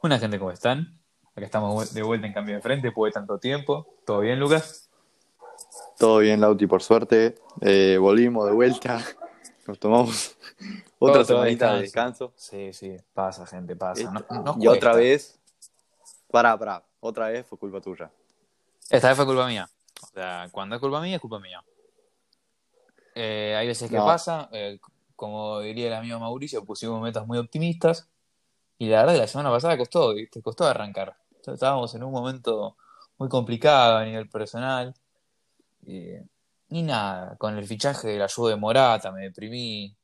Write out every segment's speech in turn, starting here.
Buena gente, ¿cómo están? Acá estamos de vuelta en cambio de frente, después de tanto tiempo. ¿Todo bien, Lucas? Todo bien, Lauti, por suerte. Eh, volvimos de vuelta. Nos tomamos otra semanita de descanso. Sí, sí, pasa, gente, pasa. No- nos y otra vez, pará, pará, otra vez fue culpa tuya. Esta vez fue culpa mía. O sea, cuando es culpa mía, es culpa mía. Eh, hay veces que No. pasa, eh, como diría el amigo Mauricio, pusimos metas muy optimistas. Y la verdad que la semana pasada costó, ¿viste? Costó arrancar. Estábamos en un momento muy complicado a nivel personal. Y, y nada, con el fichaje de la ayuda de Morata me deprimí.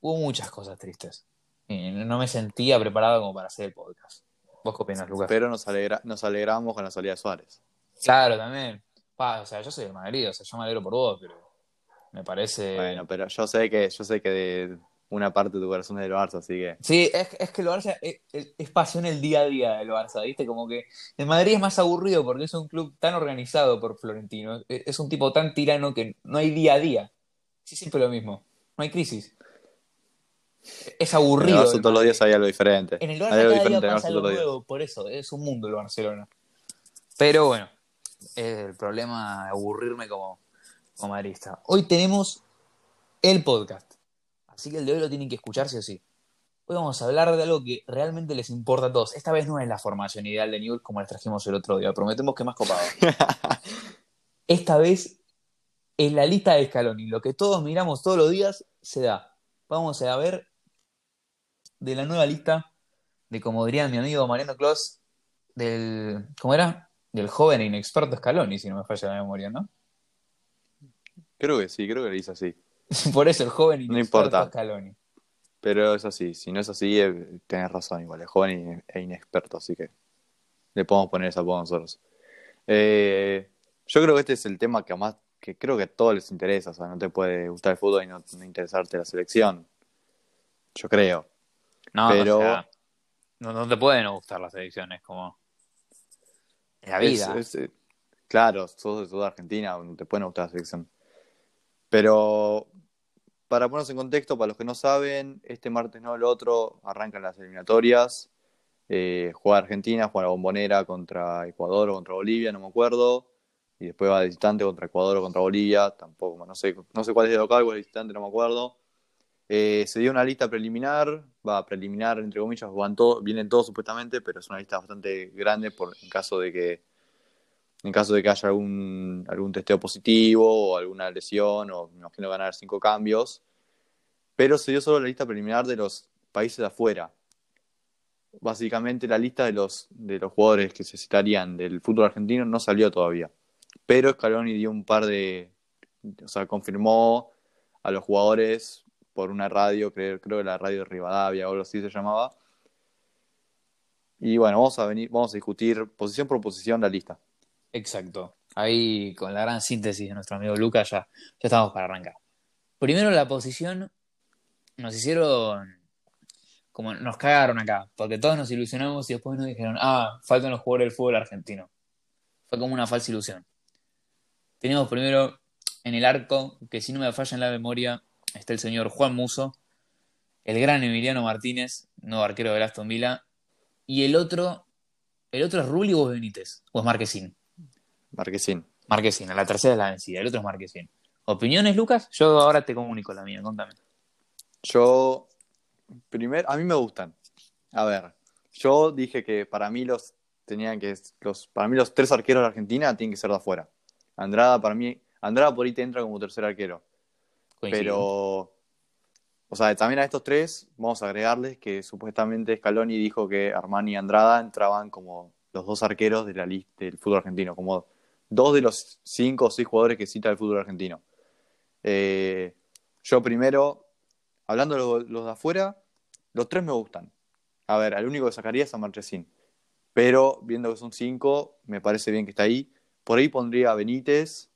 Hubo muchas cosas tristes. Y no me sentía preparado como para hacer el podcast. ¿Vos qué opinas, Lucas? Pero nos, alegra, nos alegramos con la salida de Suárez. Claro, también. Pa, o sea, yo soy de Madrid, o sea, yo me alegro por vos, pero me parece. Bueno, pero yo sé que, yo sé que de una parte de tu corazón es del Barça, así que. Sí, es, es que el Barça es, es- es pasión el día a día del Barça, ¿viste? Como que el Madrid es más aburrido porque es un club tan organizado por Florentino. Es, es un tipo tan tirano que no hay día a día. Sí, siempre lo mismo. No hay crisis. Es En el aburrido. Barça todos los días hay algo diferente. En el Hay Barça algo cada día en pasa algo nuevo, por eso, es un mundo el Barcelona. Pero bueno, es el problema de aburrirme como, como madridista. Hoy tenemos el podcast, así que el de hoy lo tienen que escuchar sí o sí. Hoy vamos a hablar de algo que realmente les importa a todos. Esta vez no es la formación ideal de Newell como les trajimos el otro día, prometemos que más copado. Esta vez es la lista de Scaloni, lo que todos miramos todos los días se da. Vamos a ver de la nueva lista de, como diría mi amigo Mariano Clos, del, ¿cómo era? Del joven e inexperto Scaloni, si no me falla la memoria, ¿no? Creo que sí, creo que le hice así. Por eso el joven No importa. Scaloni. Pero es así, si no es así, eh, tenés razón igual, es joven e inexperto, así que le podemos poner ese apodo nosotros. Eh, yo creo que este es el tema que más, que creo que a todos les interesa, o sea, no te puede gustar el fútbol y no, no interesarte la selección. Yo creo. No, Pero- o sea, no, no te pueden no gustar las elecciones, como en la vida. es, eh, claro, sos de toda Argentina, no te puede gustar la selección. Pero para ponernos en contexto, para los que no saben, este martes no, el otro, arrancan las eliminatorias. Eh, juega Argentina, juega la bombonera contra Ecuador o contra Bolivia, no me acuerdo. Y después va de visitante contra Ecuador o contra Bolivia, tampoco, no sé, no sé cuál es de local, cuál es de visitante, no me acuerdo. Eh, se dio una lista preliminar, va preliminar entre comillas, van todo- vienen todos supuestamente, pero es una lista bastante grande por, en caso de que en caso de que haya algún, algún testeo positivo o alguna lesión, o me imagino van a haber cinco cambios. Pero se dio solo la lista preliminar de los países de afuera. Básicamente la lista de los, de los jugadores que se citarían del fútbol argentino no salió todavía. Pero Scaloni dio un par de. O sea, confirmó a los jugadores por una radio, creo, creo que la radio de Rivadavia o algo así se llamaba. Y bueno, vamos a venir, vamos a discutir posición por posición la lista. Exacto. Ahí con la gran síntesis de nuestro amigo Lucas ya, ya estamos para arrancar. Primero la posición nos hicieron como nos cagaron acá, porque todos nos ilusionamos y después nos dijeron, ah, faltan los jugadores del fútbol argentino. Fue como una falsa ilusión. Teníamos primero en el arco, que si no me falla en la memoria, está el señor Juan Muso, el gran Emiliano Martínez, nuevo arquero de Aston Villa, y el otro, el otro es Rulli o Benítez, o es Marquesín. Marquesín. Marquesín, la tercera es la vencida, el otro es Marquesín. ¿Opiniones, Lucas? Yo ahora te comunico la mía, contame. Yo, primero, a mí me gustan. A ver, yo dije que para mí los tenían que, los, para mí los tres arqueros de Argentina tienen que ser de afuera. Andrada, para mí, Andrada por ahí te entra como tercer arquero. Pero, o sea, también a estos tres vamos a agregarles que supuestamente Scaloni dijo que Armani y Andrada entraban como los dos arqueros de la lista del fútbol argentino, como dos de los cinco o seis jugadores que cita el fútbol argentino. Eh, yo primero, hablando de los, los de afuera, los tres me gustan. A ver, al único que sacaría es a Marchesín. Pero viendo que son cinco, me parece bien que está ahí. Por ahí pondría a Benítez,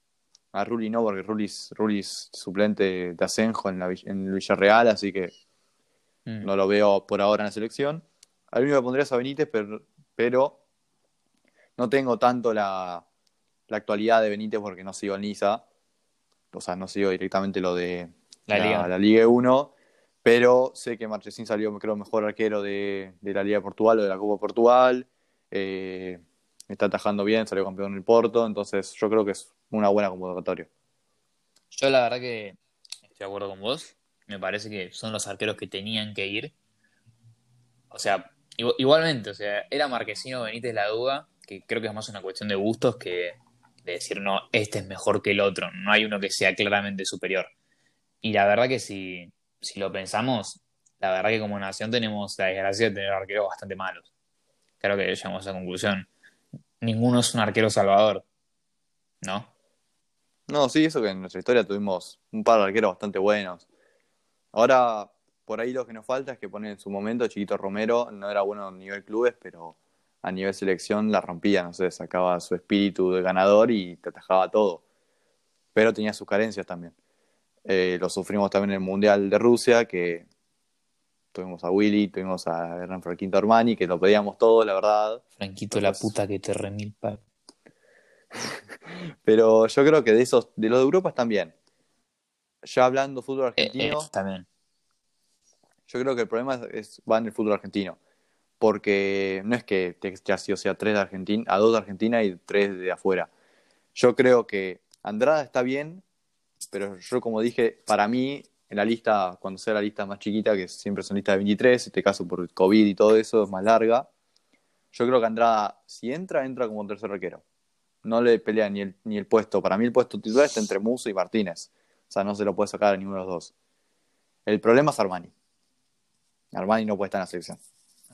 a Rulli no, porque Rulli es, Rulli es suplente de Asenjo en, la, en Villarreal, así que Mm. no lo veo por ahora en la selección. Al único que pondría es a Benítez, pero, pero no tengo tanto la, la actualidad de Benítez porque no sigo el Niza. O sea, no sigo directamente lo de La Liga. la Liga 1. Pero sé que Marchesín salió, creo, mejor arquero de, de la Liga de Portugal o de la Copa Portugal. Eh, está atajando bien, salió campeón en el Porto. Entonces, yo creo que es una buena convocatoria. Yo la verdad que estoy de acuerdo con vos. Me parece que son los arqueros que tenían que ir. O sea, igu- igualmente, o sea, era Marquesino Benítez la duda, que creo que es más una cuestión de gustos que de decir, no, este es mejor que el otro. No hay uno que sea claramente superior. Y la verdad que si, si lo pensamos, la verdad que como nación tenemos la desgracia de tener arqueros bastante malos. Creo que llegamos a esa conclusión. Ninguno es un arquero salvador, ¿no? No, sí, eso que en nuestra historia tuvimos un par de arqueros bastante buenos. Ahora, por ahí lo que nos falta es que ponen en su momento Chiquito Romero, no era bueno a nivel clubes, pero a nivel selección la rompía, no sé, sacaba su espíritu de ganador y te atajaba todo. Pero tenía sus carencias también. Eh, lo sufrimos también en el Mundial de Rusia, que tuvimos a Willy, tuvimos a Hernán Franquito Armani, que lo pedíamos todos, la verdad. Franquito, la puta que te remilpa. Pero yo creo que de esos, de los de Europa están bien. Ya hablando fútbol Eh, argentino. eh, también. Yo creo que el problema es, es- va en el fútbol argentino. Porque no es que te sí o sea tres de Argentina, a dos de Argentina y tres de afuera. Yo creo que Andrada está bien, pero yo como dije, para mí, en la lista, cuando sea la lista más chiquita, que siempre son listas de 23, en este caso por COVID y todo eso, es más larga. Yo creo que Andrada, si entra, entra como tercer arquero. No le pelea ni el, ni el puesto. Para mí el puesto titular está entre Muso y Martínez. O sea, no se lo puede sacar a ninguno de los dos. El problema es Armani. Armani no puede estar en la selección.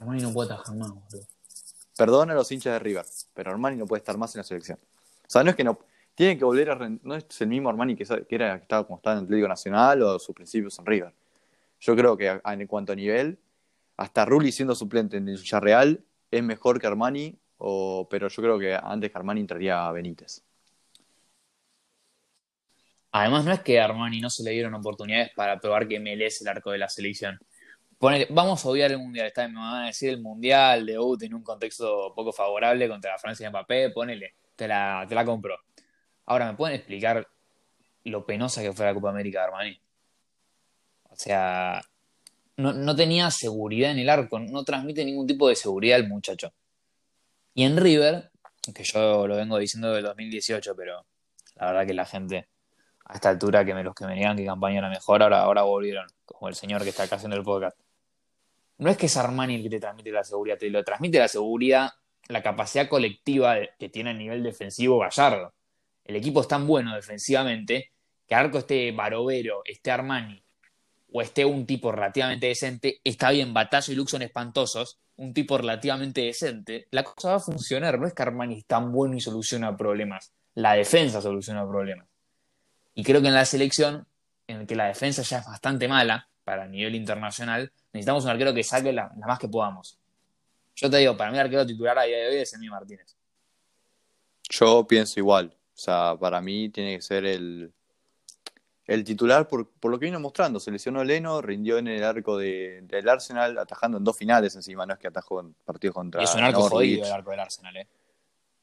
Armani no puede atajar más, boludo. Perdona a los hinchas de River, pero Armani no puede estar más en la selección. O sea, no es que no. Tiene que volver a. No es el mismo Armani que, era que estaba como estaba en el Atlético Nacional o sus principios en River. Yo creo que a- en cuanto a nivel, hasta Rulli siendo suplente en el Villarreal es mejor que Armani, o, pero yo creo que antes que Armani entraría a Benítez. Además, no es que a Armani no se le dieron oportunidades para probar que Melé es el arco de la selección. Vamos a obviar el Mundial. Está, me van a decir el Mundial, debut en un contexto poco favorable contra la Francia de Mbappé, ponele, te la, te la compro. Ahora, ¿me pueden explicar lo penosa que fue la Copa América de Armani? O sea, no, no tenía seguridad en el arco, no transmite ningún tipo de seguridad el muchacho. Y en River, que yo lo vengo diciendo del 2018, pero la verdad que la gente a esta altura que me los que me digan que campaña era mejor, ahora, ahora volvieron, como el señor que está acá haciendo el podcast. No es que es Armani el que te transmite la seguridad, te lo transmite la seguridad, la capacidad colectiva que tiene a nivel defensivo Gallardo. El equipo es tan bueno defensivamente que arco esté Barovero, esté Armani o esté un tipo relativamente decente, está bien, Batalla y Lux son espantosos, un tipo relativamente decente, la cosa va a funcionar. No es que Armani es tan bueno y soluciona problemas, la defensa soluciona problemas. Y creo que en la selección, en el que la defensa ya es bastante mala para el nivel internacional, necesitamos un arquero que saque la, la más que podamos. Yo te digo, para mí el arquero titular a día de hoy es Emi Martínez. Yo pienso igual. O sea, para mí tiene que ser el, el titular por, por lo que vino mostrando. Se lesionó Leno, rindió en el arco de- del Arsenal, atajando en dos finales encima. No es que atajó en partidos contra Y es un arco jodido el arco del Arsenal, ¿eh?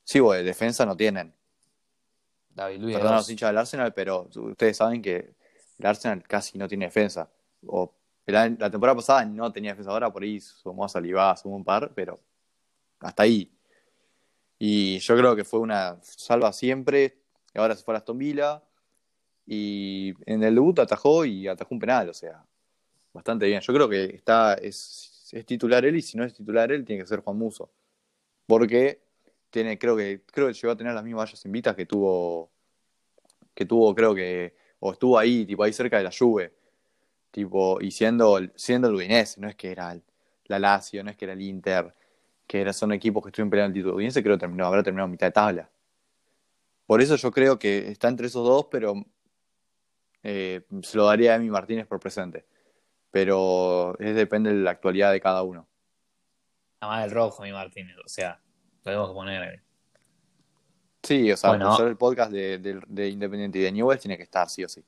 Sí, güey, defensa no tienen. David Luis. Perdón a los hinchas del Arsenal, pero ustedes saben que el Arsenal casi no tiene defensa. La temporada pasada no tenía defensa, ahora por ahí sumó a Salivá, sumó un par, pero hasta ahí. Y yo creo que fue una salva siempre. Ahora se fue a Aston Villa. Y en el debut atajó y atajó un penal, o sea, bastante bien. Yo creo que está, es, titular él y si no es titular él, tiene que ser Juan Muso. Porque tiene, creo que, creo que llegó a tener las mismas vallas invitas que tuvo, que tuvo, creo que, o estuvo ahí, tipo ahí cerca de la Juve, tipo, y siendo, siendo el Udinese, no es que era el- la Lazio, no es que era el Inter, que era, son equipos que estuvieron peleando el título. Udinese creo que terminó, habrá terminado en mitad de tabla. Por eso yo creo que está entre esos dos, pero eh, se lo daría a Emi Martínez por presente. Pero es depende de la actualidad de cada uno. Nada más del rojo, mi Martínez. O sea, lo tenemos que poner. Sí, o sea, Bueno. el podcast de, de- de Independiente y de Newell's tiene que estar, sí o sí.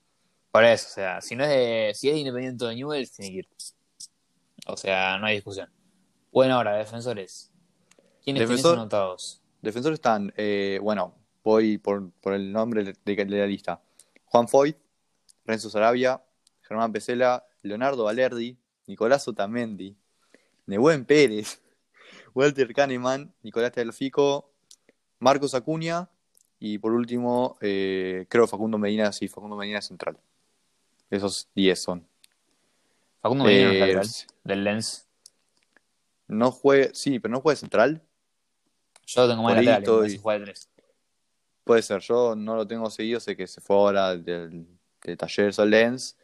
Por eso, o sea, si no es de, si es de Independiente de Newell's, tiene que ir. O sea, no hay discusión. Bueno, ahora, defensores. ¿Quiénes Defensor- anotados? Defensores están, eh, bueno, voy por, por el nombre de, de la lista. Juan Foyt, Renzo Sarabia, Germán Pesela Leonardo Valerdi, Nicolás Otamendi, Nebuen Pérez, Walter Kahneman, Nicolás Telfico, Marcos Acuña y por último, eh, creo Facundo Medina, sí, Facundo Medina Central. Esos 10 son. Facundo Medina no Eh, lateral, del Lens. No juegue, sí, pero no juegue central. Yo lo tengo más lateral, que juega de tres. Puede ser, yo no lo tengo seguido, sé que se fue ahora del, del taller al Lens,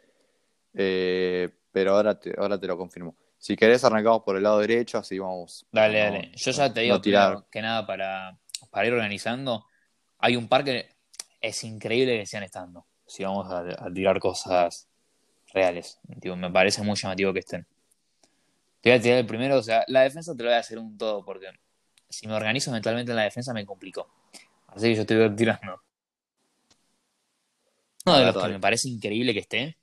eh, pero ahora te, ahora te lo confirmo. Si querés, arrancamos por el lado derecho, así vamos. Dale, no- dale. Yo ya te no digo tirar. primero que nada para, para ir organizando. Hay un par que es increíble que sigan estando. Si vamos a, a tirar cosas reales. Digo, me parece muy llamativo que estén. Te voy a tirar el primero, o sea, la defensa te lo voy a hacer un todo, porque si me organizo mentalmente en la defensa me complicó. Así que yo estoy tirando. Uno de los que me parece increíble que esté.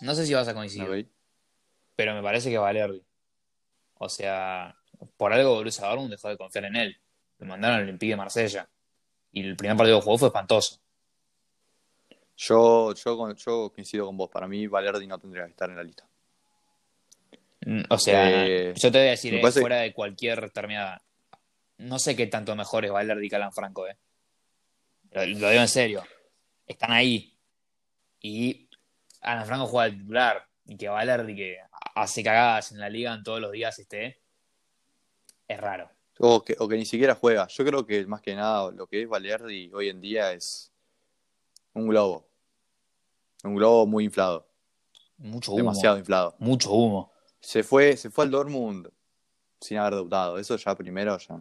No sé si vas a coincidir pero me parece que Valerdi. O sea, por algo Borussia Dortmund dejó de confiar en él. Lo mandaron al Olympique de Marsella. Y el primer partido que jugó fue espantoso. Yo, yo, coincido con vos. Para mí, Valerdi no tendría que estar en la lista. Mm, O sea, Eh, yo te voy a decir, eh, parece- fuera de cualquier terminada, no sé qué tanto mejor es Valerdi que Alan Franco, eh. Lo, lo digo en serio. Están ahí. Y Alan Franco juega de titular. Y que Valerdi, que hace cagadas en la liga en todos los días, esté. Es raro. O que, o que ni siquiera juega. Yo creo que más que nada lo que es Valerdi hoy en día es un globo. Un globo muy inflado. Mucho humo. Demasiado inflado. Mucho humo. Se fue, se fue al Dortmund sin haber debutado. Eso ya primero ya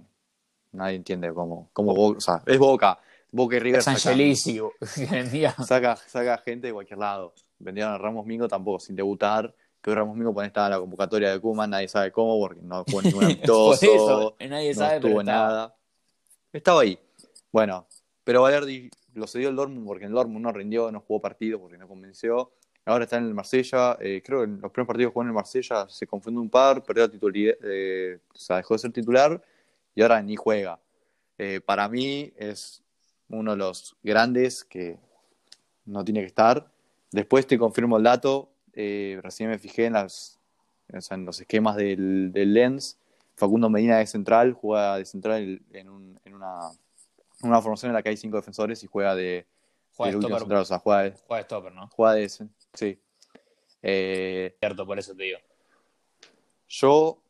nadie entiende cómo, cómo Boca, o sea, es Boca. Boca y River vendía. saca, saca gente de cualquier lado. Vendieron a Ramos Mingo tampoco sin debutar. Que Ramos Mingo pone estaba en la convocatoria de Kuma, nadie sabe cómo, porque no jugó ningún amistoso. eso, nadie no sabe, pero estuvo estaba. nada. Estaba ahí. Bueno, pero Valerdi lo cedió el Dortmund porque el Dortmund no rindió, no jugó partido porque no convenció. Ahora está en el Marsella. eh, creo que en los primeros partidos que jugó en el Marsella se confundió un par, perdió la titularidad, eh, o sea, dejó de ser titular y ahora ni juega. Eh, para mí es uno de los grandes que no tiene que estar. Después te confirmo el dato. eh, recién me fijé en, los esquemas del, Lens. Facundo Medina de central, juega de central en, un- en una, una formación en la que hay cinco defensores y juega de, Juega de stopper, central, o sea, juega de, juega de stopper, ¿no? juega de ese, sí. Eh, Cierto, por eso te digo. yo,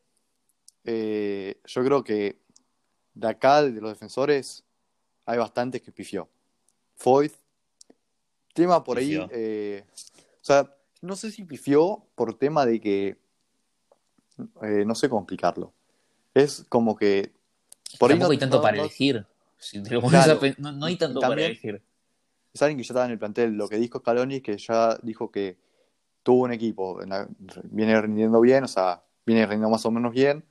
eh, yo creo que de acá, de los defensores, hay bastantes que pifió. Foyt, tema por Pifió. ahí, eh, o sea, no sé si pifió por tema de que, no sé cómo explicarlo. Es como que... Por ahí Tampoco no- hay tanto no- para no- elegir. Si te lo pones Claro. a pen- no, no hay tanto Y para también- elegir. es alguien que ya estaba en el plantel. Lo que dijo Scaloni que ya dijo que tuvo un equipo, la- viene rindiendo bien, o sea, viene rindiendo más o menos bien.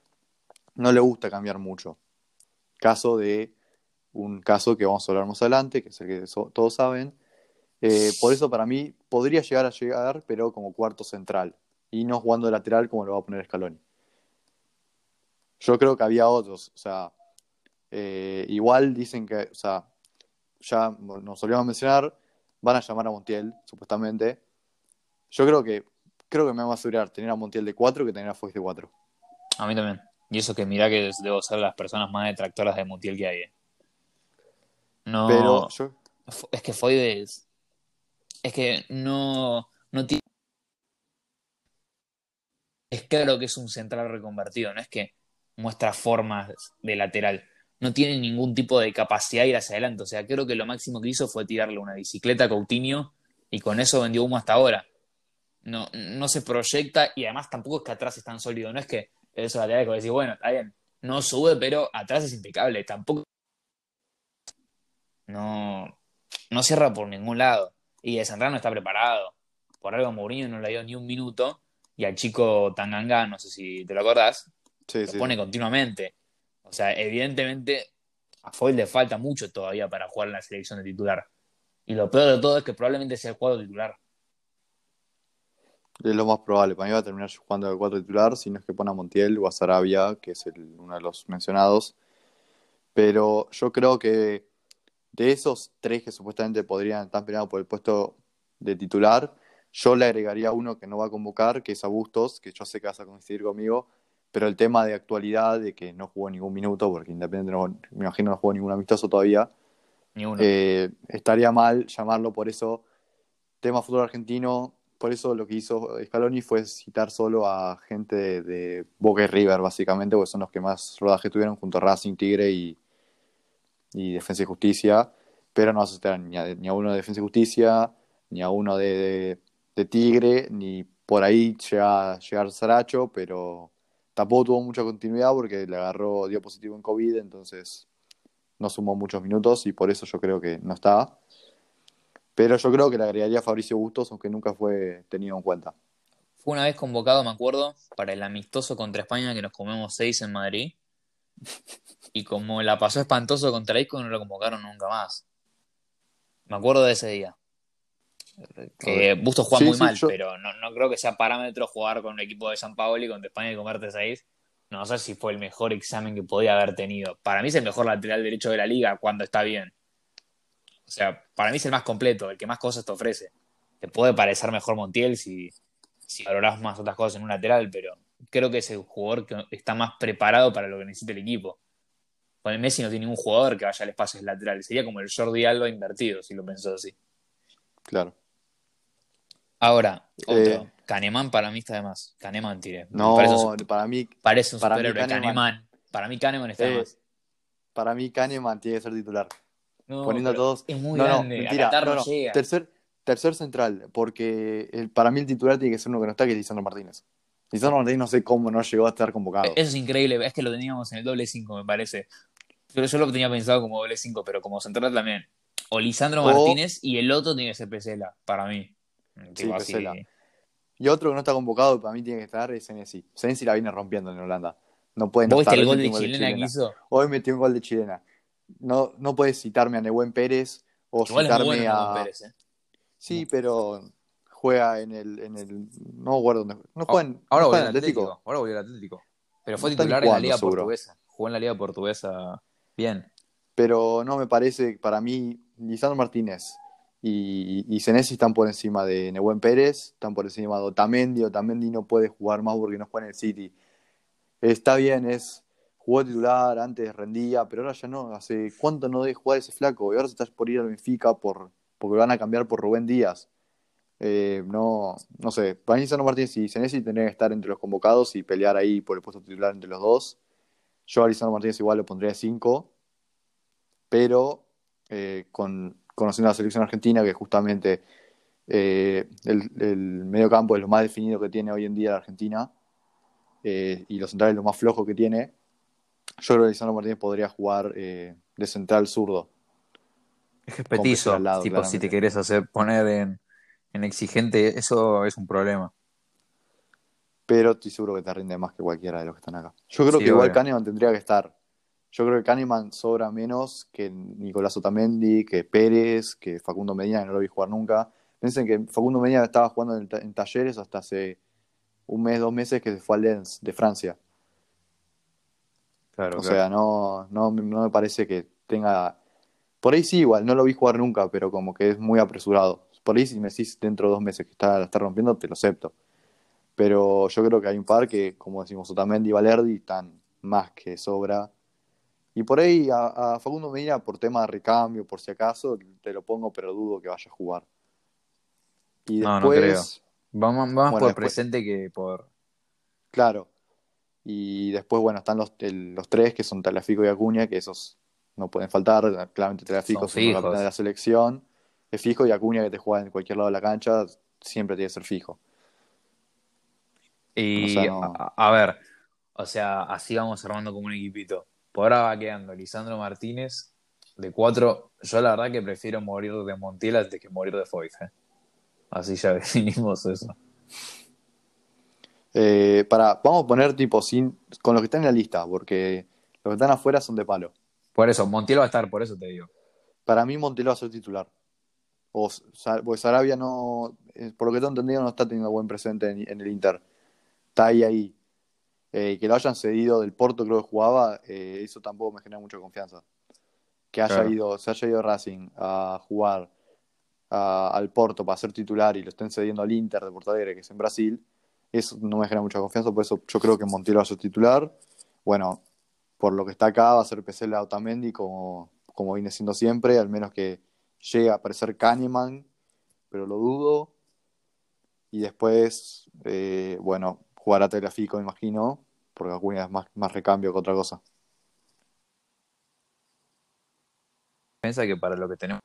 No le gusta cambiar mucho. Caso de un caso que vamos a hablar más adelante, que es el que so- todos saben. Eh, por eso para mí podría llegar a llegar, pero como cuarto central. Y no jugando de lateral como lo va a poner Scaloni. Yo creo que había otros, o sea, eh, igual dicen que, o sea, ya nos olvidamos mencionar, van a llamar a Montiel, supuestamente. Yo creo que creo que me va a asegurar tener a Montiel de 4 que tener a Foix de 4. A mí también. Y eso que mirá que debo ser las personas más detractoras de Mutiel que hay. eh. No. Pero yo, Es que Foyde es. Es que no. No tiene. Es claro que es un central reconvertido, no es que muestra formas de lateral. No tiene ningún tipo de capacidad de ir hacia adelante. O sea, creo que lo máximo que hizo fue tirarle una bicicleta a Coutinho y con eso vendió humo hasta ahora. No, no se proyecta y además tampoco es que atrás es tan sólido. No es que eso lateral que decir, bueno, está bien, no sube, pero atrás es impecable. Tampoco. No, no cierra por ningún lado. Y de Central no está preparado. Por algo Mourinho no le dio ni un minuto. Y al chico Tanganga, no sé si te lo acordás, sí, lo sí. pone continuamente. O sea, evidentemente a Foyt le falta mucho todavía para jugar en la selección de titular. Y lo peor de todo es que probablemente sea el jugador titular. Es lo más probable. Para mí va a terminar jugando de 4 titular, si no es que pone a Montiel o a Sarabia, que es uno de los mencionados. Pero yo creo que de esos tres que supuestamente podrían estar peleando por el puesto de titular, Yo le agregaría uno que no va a convocar, que es a Bustos, que yo sé que vas a coincidir conmigo, pero el tema de actualidad, de que no jugó ningún minuto, porque Independiente no, me imagino no jugó ningún amistoso todavía, Ni uno. eh, estaría mal llamarlo por eso tema fútbol argentino. Por eso lo que hizo Scaloni fue citar solo a gente de, de Boca y River, básicamente, porque son los que más rodaje tuvieron junto a Racing, Tigre y, y Defensa y Justicia. Pero no vas a citar ni a, ni a uno de Defensa y Justicia, ni a uno de, de- de Tigre, ni por ahí llega, llegar Saracho, pero tampoco tuvo mucha continuidad porque le agarró, dio positivo en COVID, entonces no sumó muchos minutos y por eso yo creo que no está. Pero yo creo que le agregaría a Fabricio Bustos, aunque nunca fue tenido en cuenta. Fue una vez convocado, me acuerdo, para el amistoso contra España que nos comemos seis en Madrid. Y como la pasó espantoso contra Isco, no lo convocaron nunca más. Me acuerdo de ese día. Que Bustos juega Sí, muy sí, mal, yo- pero no, no creo que sea parámetro jugar con un equipo de San Paolo y contra España y comerte seis. No sé si fue el mejor examen que podía haber tenido. Para mí es el mejor lateral derecho de la liga cuando está bien. O sea, para mí es el más completo, el que más cosas te ofrece. Te puede parecer mejor Montiel si, si valorás más otras cosas en un lateral, pero creo que es el jugador que está más preparado para lo que necesita el equipo. Con el Messi no tiene ningún jugador que vaya al espacio lateral. Sería como el Jordi Alba invertido, si lo pensás así. Claro. Ahora, otro. Eh. Kahneman para mí está de más. Kahneman tiré. No, parece un, para mí, parece un para mí superhéroe. Kahneman- Kahneman. Para mí Kahneman está de Eh, más. para mí Kahneman tiene que ser titular. No, Poniendo a todos. Es muy no, grande. mentira. No, no. llega. Tercer, tercer central, porque el- para mí el titular tiene que ser uno que no está, que es Lisandro Martínez. Lisandro Martínez no sé cómo no llegó a estar convocado. Eso es increíble, es que lo teníamos en el doble 5, me parece. Pero yo lo tenía pensado como doble 5, pero como central también. O Lisandro O- Martínez y el otro tiene que ser Pesela, para mí. Tipo así. Pesela. Y otro que no está convocado y para mí tiene que estar es Senesi. Senesi la viene rompiendo en Holanda. No puede no ¿Vos viste estar. el gol de chilena que hizo? Hoy metió un gol de chilena. No, no puedes citarme a Nehuen Pérez o Igual es muy citarme bueno a. Pérez, ¿eh? Sí, pero juega en el, en el. No recuerdo dónde. No juega en, Ahora no volvió juega al en Atlético. Ahora volvió al Atlético. Pero fue No titular en la Liga seguro. Portuguesa. Jugó en la Liga Portuguesa bien. Pero no me parece, para mí, Lisandro Martínez y, y están por encima de Nehuen Pérez, están por encima de Otamendi. Otamendi no puede jugar más porque no juega en el City. Está bien, es jugó titular, antes rendía, pero ahora ya no. Hace cuánto no debe jugar ese flaco y ahora se está por ir al Benfica por, porque van a cambiar por Rubén Díaz. Eh, no, no sé, para mí Martínez y Senesi tendrían que estar entre los convocados y pelear ahí por el puesto titular entre los dos. Yo a Lisandro Martínez igual lo pondría de 5, pero eh, con, conociendo la selección argentina, que justamente eh, el, el medio campo es lo más definido que tiene hoy en día la Argentina, eh, y los centrales lo más flojo que tiene, yo creo que Lisandro Martínez podría jugar eh, de central zurdo. Es que es Con petizo. Tipo, si te querés hacer poner en, en exigente, eso es un problema. pero estoy seguro que te rinde más que cualquiera de los que están acá. Yo creo Sí, que igual. Kahneman tendría que estar. Yo creo que Kahneman sobra menos que Nicolás Otamendi, que Pérez, que Facundo Medina, que no lo vi jugar nunca. Piensen que Facundo Medina estaba jugando en, ta- en talleres hasta hace un mes, dos meses que se fue al Lens de Francia. Claro, O sea, no, no, no me parece que tenga. Por ahí sí, igual, no lo vi jugar nunca, pero como que es muy apresurado. Por ahí, si me decís dentro de dos meses que está, la está rompiendo, te lo acepto. Pero yo creo que hay un par que, como decimos, Otamendi y Valerdi están más que sobra. Y por ahí a, a Facundo Medina, por tema de recambio, por si acaso, te lo pongo, pero dudo que vaya a jugar. Y No, no después, Vamos Bueno, por después- presente que por. Claro. Y después, bueno, están los, el- los tres que son Talafico y Acuña, que esos no pueden faltar. Claramente Talafico es el capitán de la selección. Es fijo y Acuña que te juega en cualquier lado de la cancha, siempre tiene que ser fijo. Y O sea, no- a, a ver, o sea, así vamos armando como un equipito. Por ahora va quedando Lisandro Martínez de cuatro. Yo la verdad que prefiero morir de Montiel antes que morir de Foyt. ¿eh? Así ya definimos eso. Eh, para, vamos a poner tipo sin, con los que están en la lista, porque los que están afuera son de palo. Por eso, Montiel va a estar, por eso te digo. Para mí Montelo va a ser titular. O, porque Sarabia no, eh, por lo que tengo entendido, no está teniendo buen presente en, en el Inter. Está ahí ahí. Eh, que lo hayan cedido del Porto, creo que jugaba, eh, eso tampoco me genera mucha confianza. Que haya Claro. ido, se haya ido Racing a jugar a- al Porto para ser titular y lo estén cediendo al Inter de Porto Alegre, que es en Brasil, eso no me genera mucha confianza, por eso yo creo que Montiel va a ser titular. Bueno, por lo que está acá va a ser Pesela Otamendi como, como viene siendo siempre, al menos que llegue a aparecer Kahneman, pero lo dudo. Y después, eh, bueno, jugará Telefico, me imagino, porque Acuña es más, más recambio que otra cosa. Piensa que para lo que tenemos.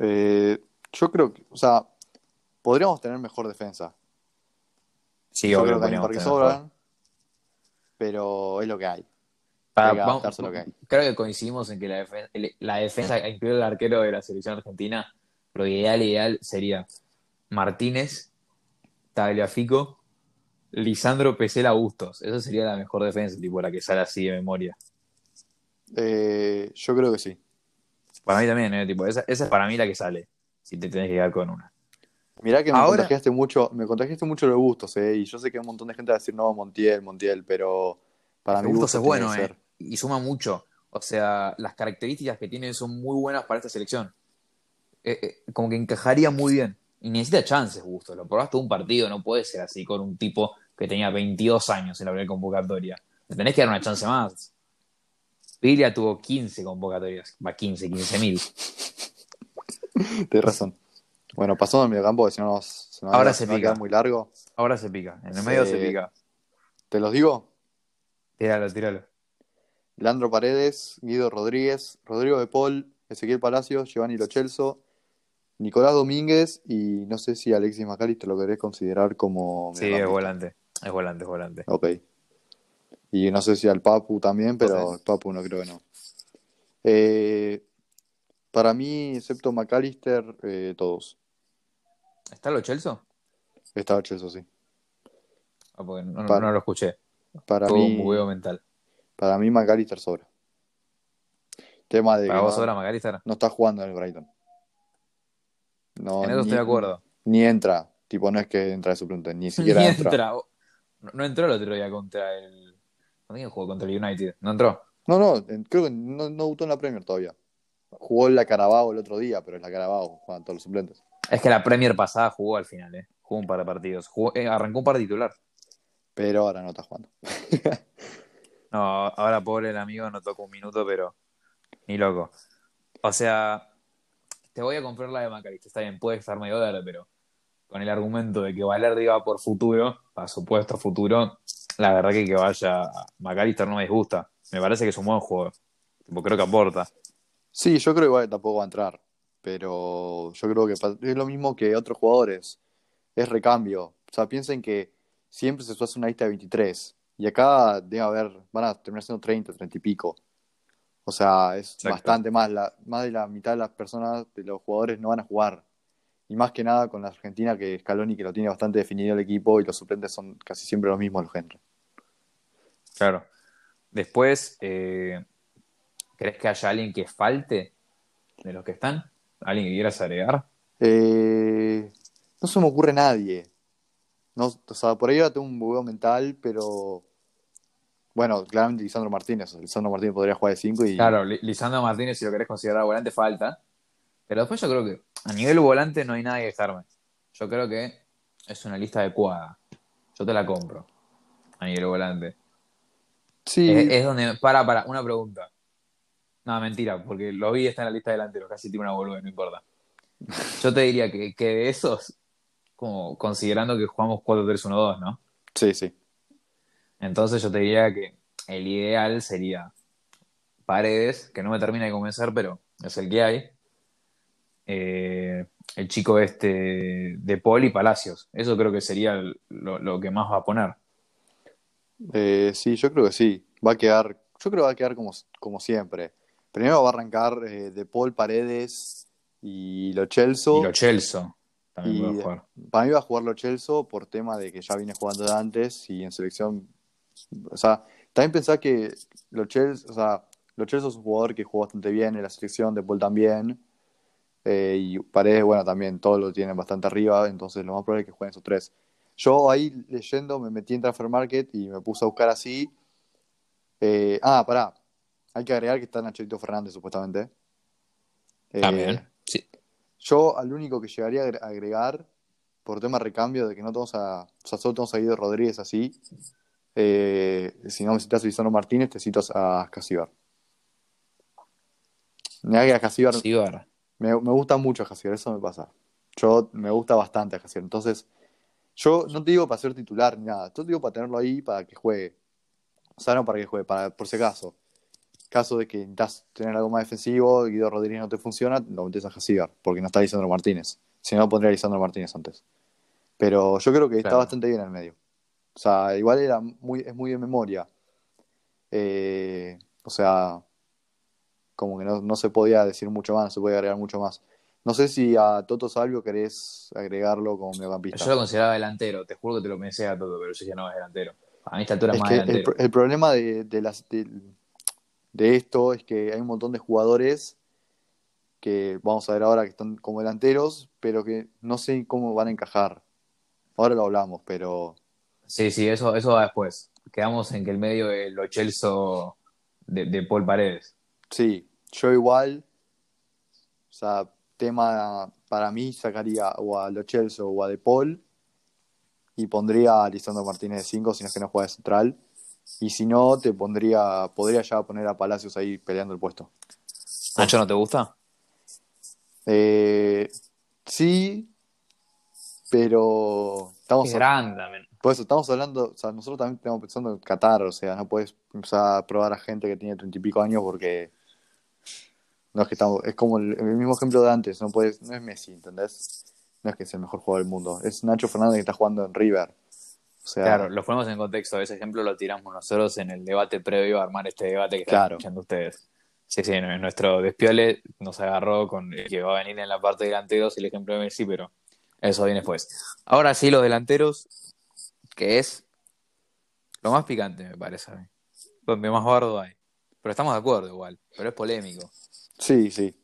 Eh, yo creo que, o sea, podríamos tener mejor defensa. Sí, yo obvio, creo que hay sobran, pero es lo que hay. Para- hay que vamos- lo que hay. creo que coincidimos en que la, defen- el- la defensa, incluido el arquero de la selección argentina, lo ideal, ideal sería Martínez, Tagliafico, Lisandro Pesela Bustos. Esa sería la mejor defensa, tipo la que sale así de memoria. Eh, yo creo que sí. Para mí también, ¿eh? Tipo, esa, esa es para mí la que sale, si te tenés que quedar con una. Mirá que me Ahora- contagiaste mucho, me contagiaste mucho lo de Bustos, eh, y yo sé que un montón de gente va a decir no, Montiel, Montiel, pero para mí Bustos es bueno, ¿eh? Y suma mucho. O sea, las características que tiene son muy buenas para esta selección. Eh, eh, como que encajaría muy bien. Y necesita chances, Bustos. Lo probaste un partido, no puede ser así con un tipo que tenía 22 años en la primera convocatoria. Le tenés que dar una chance más. Piglia tuvo 15 convocatorias. Va, 15, 15 mil. Tienes razón. Bueno, pasando al mediocampo, que si no nos, Ahora se pica. muy largo. Ahora se pica. En el medio se pica. ¿Te los digo? Tíralo, tíralo. Leandro Paredes, Guido Rodríguez, Rodrigo de Paul, Ezequiel Palacios, Giovanni Lochelso, Nicolás Domínguez y no sé si Alexis McAllister lo querés considerar como Sí, es volante. Es volante, es volante. Ok. Y no sé si al Papu también, pero el Papu no creo que no. Eh, para mí, excepto McAllister, eh, todos. ¿Está lo Chelsea? Está Lochelso, sí. Ah, porque no, no- Para- no lo escuché. Para Todo mí, un bugueo mental. para mí McAllister sobra. Tema de que ¿Para vos no, ahora, McAllister? no está jugando en el Brighton. No, En eso ni- estoy de acuerdo. Ni entra. Tipo, no es que entra de suplente, ni siquiera Ni entra. entra. No, no entró el otro día contra el. ¿Con quién jugó? Contra el United. ¿No entró? No, no, creo que no, no debutó en la Premier todavía. Jugó en la Carabao el otro día, pero en la Carabao juegan todos los suplentes. Es que la Premier pasada jugó al final, ¿eh? Jugó un par de partidos. Jugó- eh, arrancó un par de titular. Pero ahora no está jugando. No, ahora pobre el amigo no tocó un minuto, pero ni loco. O sea, te voy a comprar la de McAllister. Está bien, puede estar medio verde, pero con el argumento de que Valerdi va por futuro, para supuesto futuro, la verdad que que vaya a McAllister no me disgusta. Me parece que es un buen jugador. Tipo, creo que aporta. Sí, yo creo que igual tampoco va a entrar. Pero yo creo que es lo mismo que otros jugadores. Es recambio. O sea, piensen que siempre se hace una lista de 23. Y acá debe haber, van a terminar siendo 30, 30 y pico. O sea, es Exacto. bastante más. La, más de la mitad de las personas, de los jugadores, no van a jugar. Y más que nada con la Argentina, que Scaloni que lo tiene bastante definido el equipo y los suplentes son casi siempre los mismos los entran. Claro. Después, eh, ¿crees que haya alguien que falte de los que están? ¿Alguien que quieras agregar? Eh, no se me ocurre nadie. No, o sea, por ahí ahora tengo un bugueo mental, pero bueno, claramente Lisandro Martínez. Lisandro Martínez podría jugar de 5 y Claro, Li- Lisandro Martínez, si lo querés considerar volante, falta. Pero después yo creo que a nivel volante no hay nada que dejarme. Yo creo que es una lista adecuada. Yo te la compro. A nivel volante. sí, Es, es donde. Para, para, una pregunta. No, mentira, porque lo vi, está en la lista delantero, casi tiene una boluda, no importa. Yo te diría que, que de esos, como considerando que jugamos 4-3-1-2, ¿no? sí, sí. Entonces yo te diría que el ideal sería Paredes, que no me termina de convencer, pero es el que hay. Eh, el chico este de Paul y Palacios. Eso creo que sería lo, lo que más va a poner. Eh, sí, yo creo que sí. Va a quedar, yo creo que va a quedar como, como siempre. Primero va a arrancar eh, De Paul, Paredes y Lo Celso. Y lo Chelsea también Y- puede jugar. Para mí va a jugar Lo Celso por tema de que ya viene jugando de antes y en selección. O sea, también pensá que Lo Celso, o sea, Lo Celso es un jugador que jugó bastante bien en la selección, De Paul también. eh, y Paredes, bueno, también todos lo tienen bastante arriba, entonces lo más probable es que jueguen esos tres. Yo ahí leyendo me metí en Transfer Market y me puse a buscar así. Eh, ah, pará. hay que agregar que está Nachito Fernández, supuestamente. Eh, También. Sí. Yo al único que llegaría a agre- agregar, por tema recambio, de que no tenemos a. O sea, solo tenemos a Guido Rodríguez así. Eh, si no necesitas a Lisandro Martínez, a Casibar. Mira que a Casibar Sí, barra. me, me gusta mucho a Casibar, eso me pasa. Yo me gusta bastante a Casibar. Entonces, yo no te digo para ser titular ni nada, yo te digo para tenerlo ahí para que juegue. O sea, no para que juegue, para, por si acaso. Caso de que necesitas tener algo más defensivo, Guido Rodríguez no te funciona, lo metes a Casibar, porque no está Lisandro Martínez. Si no, pondría a Lisandro Martínez antes. Pero yo creo que está bastante bien en el medio. O sea, igual era muy, es muy de memoria. Eh, o sea, como que no, no se podía decir mucho más, no se podía agregar mucho más. No sé si a Toto Salvio querés agregarlo como mediocampista. Yo lo consideraba delantero, te juro que te lo pensé a todo, pero yo dije no es delantero. A mí esta altura es Es más que el, delantero. el problema de, de las, de, de esto es que hay un montón de jugadores que vamos a ver ahora que están como delanteros, pero que no sé cómo van a encajar. Ahora lo hablamos, pero Sí, sí, eso, eso va después. Quedamos en que el medio es lo Chelso de, de Paul Paredes. sí, yo igual, o sea, tema para mí sacaría o a Lo Celso o a De Paul y pondría a Lisandro Martínez de 5 si no es que no juega de central. Y si no, te pondría, podría ya poner a Palacios ahí peleando el puesto. ¿Nacho no te gusta? Eh, sí, pero estamos, Es grande también. Por eso estamos hablando, o sea, nosotros también estamos pensando en Qatar, o sea, no puedes empezar a probar a gente que tiene treinta y pico años porque no es que estamos, es como el, el mismo ejemplo de antes, no puedes, no es Messi, ¿entendés? No es que es el mejor jugador del mundo, es Nacho Fernández que está jugando en River. O sea, Claro, lo ponemos en contexto. Ese ejemplo lo tiramos nosotros en el debate previo a armar este debate que están Claro. escuchando ustedes. Sí, sí, en nuestro despiole nos agarró con el que va a venir en la parte de delanteros y el ejemplo de Messi, pero eso viene después. Ahora sí, los delanteros, que es lo más picante, me parece a mí. Donde más bardo hay. Pero estamos de acuerdo igual, pero es polémico. Sí, sí.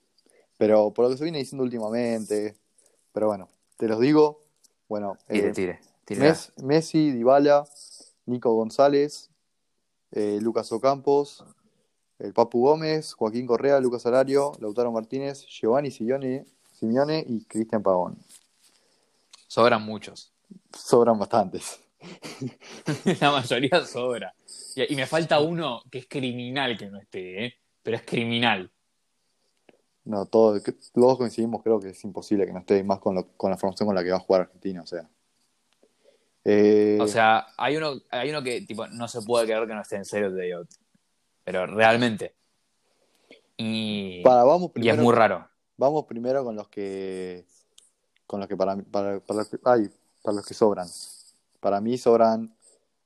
Pero por lo que se viene diciendo últimamente, pero bueno, te los digo, bueno, Tire, eh, tire, tire. Mes- Messi, Dybala, Nico González, eh, Lucas Ocampos, el Papu Gómez, Joaquín Correa, Lucas Alario, Lautaro Martínez, Giovanni Simeone, Simeone y Cristian Pagón. Sobran muchos. Sobran bastantes. La mayoría sobra. Y, y me falta uno que es criminal que no esté, ¿eh? Pero es criminal. No, todos, todos coincidimos, creo que es imposible que no esté más con, lo- con la formación con la que va a jugar Argentina, o sea. Eh, O sea, hay uno, hay uno que tipo no se puede creer que no esté en serio, te digo. Pero realmente. Y, para, vamos y es muy raro. vamos primero con los que con los que para, para, para ay, para los que sobran. Para mí sobran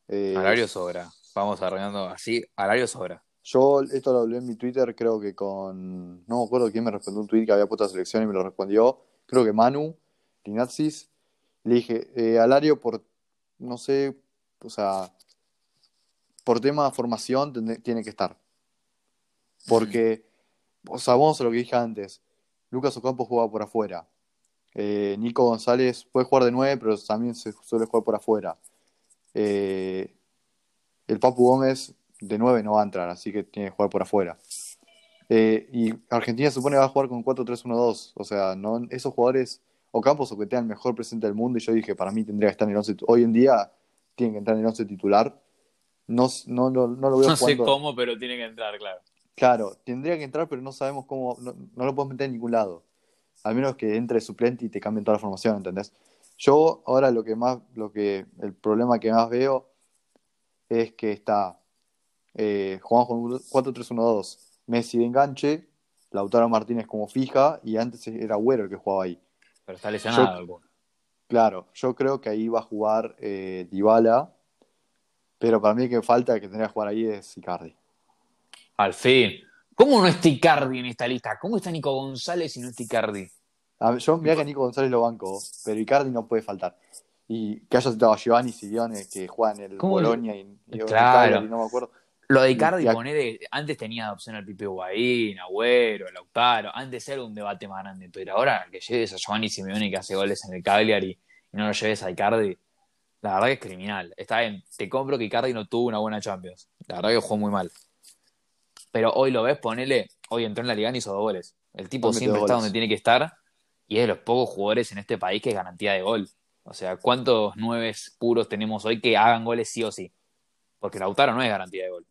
eh, Alario sobra. Vamos arreglando así. Alario sobra. Yo esto lo hablé en mi Twitter, creo que con. No me acuerdo quién me respondió un tweet que había puesto a selección y me lo respondió. Creo que Manu, Linatzis. Le dije, eh, Alario, por. No sé, o sea. Por tema de formación tiene que estar. Porque. O sea, vamos a lo que dije antes. Lucas Ocampo juega por afuera. Eh, Nico González puede jugar de 9, pero también se suele jugar por afuera. Eh, el Papu Gómez de 9 no va a entrar, así que tiene que jugar por afuera. Eh, y Argentina supone que va a jugar con 4-3-1-2. O sea, no, esos jugadores, Ocampos o que tengan el mejor presente del mundo, y yo dije, para mí tendría que estar en el 11. Hoy en día tienen que entrar en el 11 titular. No, no, no, no lo veo No sé cómo, pero tiene que entrar, claro. Claro, tendría que entrar, pero no sabemos cómo. No, no lo podemos meter en ningún lado. Al menos que entre suplente y te cambien toda la formación, ¿entendés? Yo ahora lo que más, lo que, el problema que más veo es que está eh, jugamos con un 4-3-1-2, Messi de enganche, Lautaro Martínez como fija, y antes era Agüero el que jugaba ahí. Pero está lesionado Yo-. Claro, yo creo que ahí va a jugar eh, Dybala, pero para mí el que falta, el que tendría que jugar ahí es Icardi. Al fin. ¿Cómo no está Icardi en esta lista? ¿Cómo está Nico González y no está Icardi? A ver, yo mirá que a Nico González lo banco, pero Icardi no puede faltar. Y que haya citado a Giovanni Simeone, que juega en el. Bolonia y, y Claro. No me acuerdo. Lo de Icardi, Y- antes tenía opción al Pipe Guaín, Agüero, Lautaro, antes era un debate más grande, pero ahora que lleves a Giovanni Simeone que hace goles en el Cagliari y no lo lleves a Icardi, la verdad que es criminal. Está bien, te compro que Icardi no tuvo una buena Champions. La verdad que jugó muy mal. Pero hoy lo ves, ponele, hoy entró en la liga y hizo dos goles. El tipo siempre está goles. donde tiene que estar y es de los pocos jugadores en este país que es garantía de gol. O sea, ¿cuántos nueves puros tenemos hoy que hagan goles sí o sí? Porque Lautaro no es garantía de gol.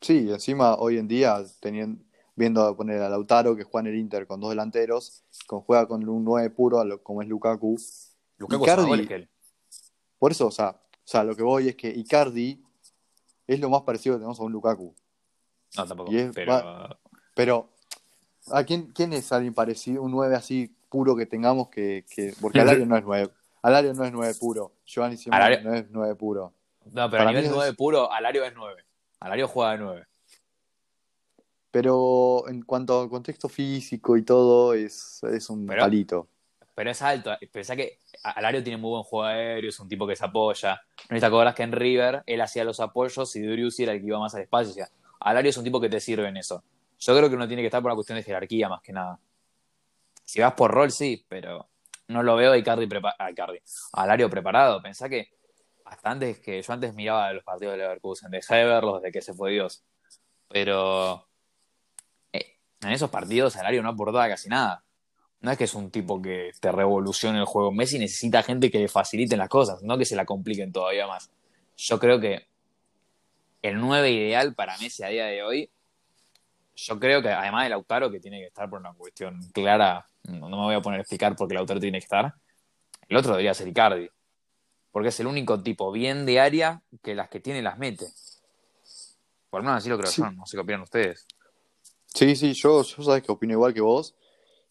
Sí, encima hoy en día, teniendo, viendo a poner a Lautaro, que juega en el Inter con dos delanteros, con, juega con un 9 puro, como es Lukaku. Lukaku Icardi- goles que él. Por eso, o sea, o sea, lo que voy es que Icardi es lo más parecido que tenemos a un Lukaku. No, tampoco. Es- pero va- Pero, ¿a quién, quién es alguien parecido, un 9 así puro que tengamos que. que porque Alario no es 9. Alario no es 9 puro. Giovanni Alario- no es 9 puro. no, pero para a nivel es- 9 puro, Alario es 9. Alario juega de 9. Pero en cuanto al contexto físico y todo, es, es un Pero- palito. Pero es alto. Pensá que Alario tiene muy buen juego aéreo, es un tipo que se apoya. No te acordás que en River él hacía los apoyos y Driussi era el que iba más al espacio. O sea, Alario es un tipo que te sirve en eso. Yo creo que uno tiene que estar por una cuestión de jerarquía más que nada. Si vas por rol, sí, pero no lo veo a Icardi, Alario preparado. Pensá que hasta antes que yo antes miraba los partidos de Leverkusen, dejé de verlos de que se fue Dios. Pero eh, en esos partidos Alario no aportaba casi nada. No es que es un tipo que te revolucione el juego. Messi necesita gente que le faciliten las cosas, no que se la compliquen todavía más. Yo creo que el 9 ideal para Messi a día de hoy, yo creo que además de Lautaro, que tiene que estar por una cuestión clara, no, me voy a poner a explicar por qué Lautaro tiene que estar, el otro debería ser Icardi. Porque es el único tipo bien de área que las que tiene las mete. Por lo menos así lo creo Sí. yo, no sé qué opinan ustedes. Sí, sí, yo, yo sabes que opino igual que vos.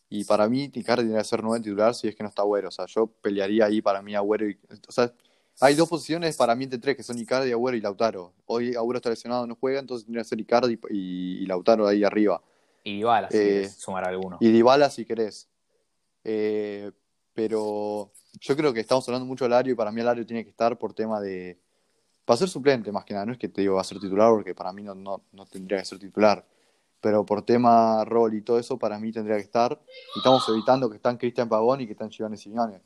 Y para mí, Icardi tiene que ser 9 titular si es que no está Agüero. O sea, yo pelearía ahí para mí Agüero. Y, o sea, hay dos posiciones para mí entre tres, que son Icardi, Agüero y Lautaro. Hoy Agüero está lesionado, no juega, entonces tendría que ser Icardi y, y Lautaro ahí arriba. Y Dybala, si Eh, querés sumar alguno. Y Dybala si querés. Eh, pero yo creo que estamos hablando mucho de Alario y para mí Alario tiene que estar por tema de... Para ser suplente más que nada, no es que te digo va a ser titular porque para mí no, no, no tendría que ser titular. Pero por tema rol y todo eso, para mí tendría que estar. Y estamos evitando que están Cristian Pavón y que están Giovanni Simeone.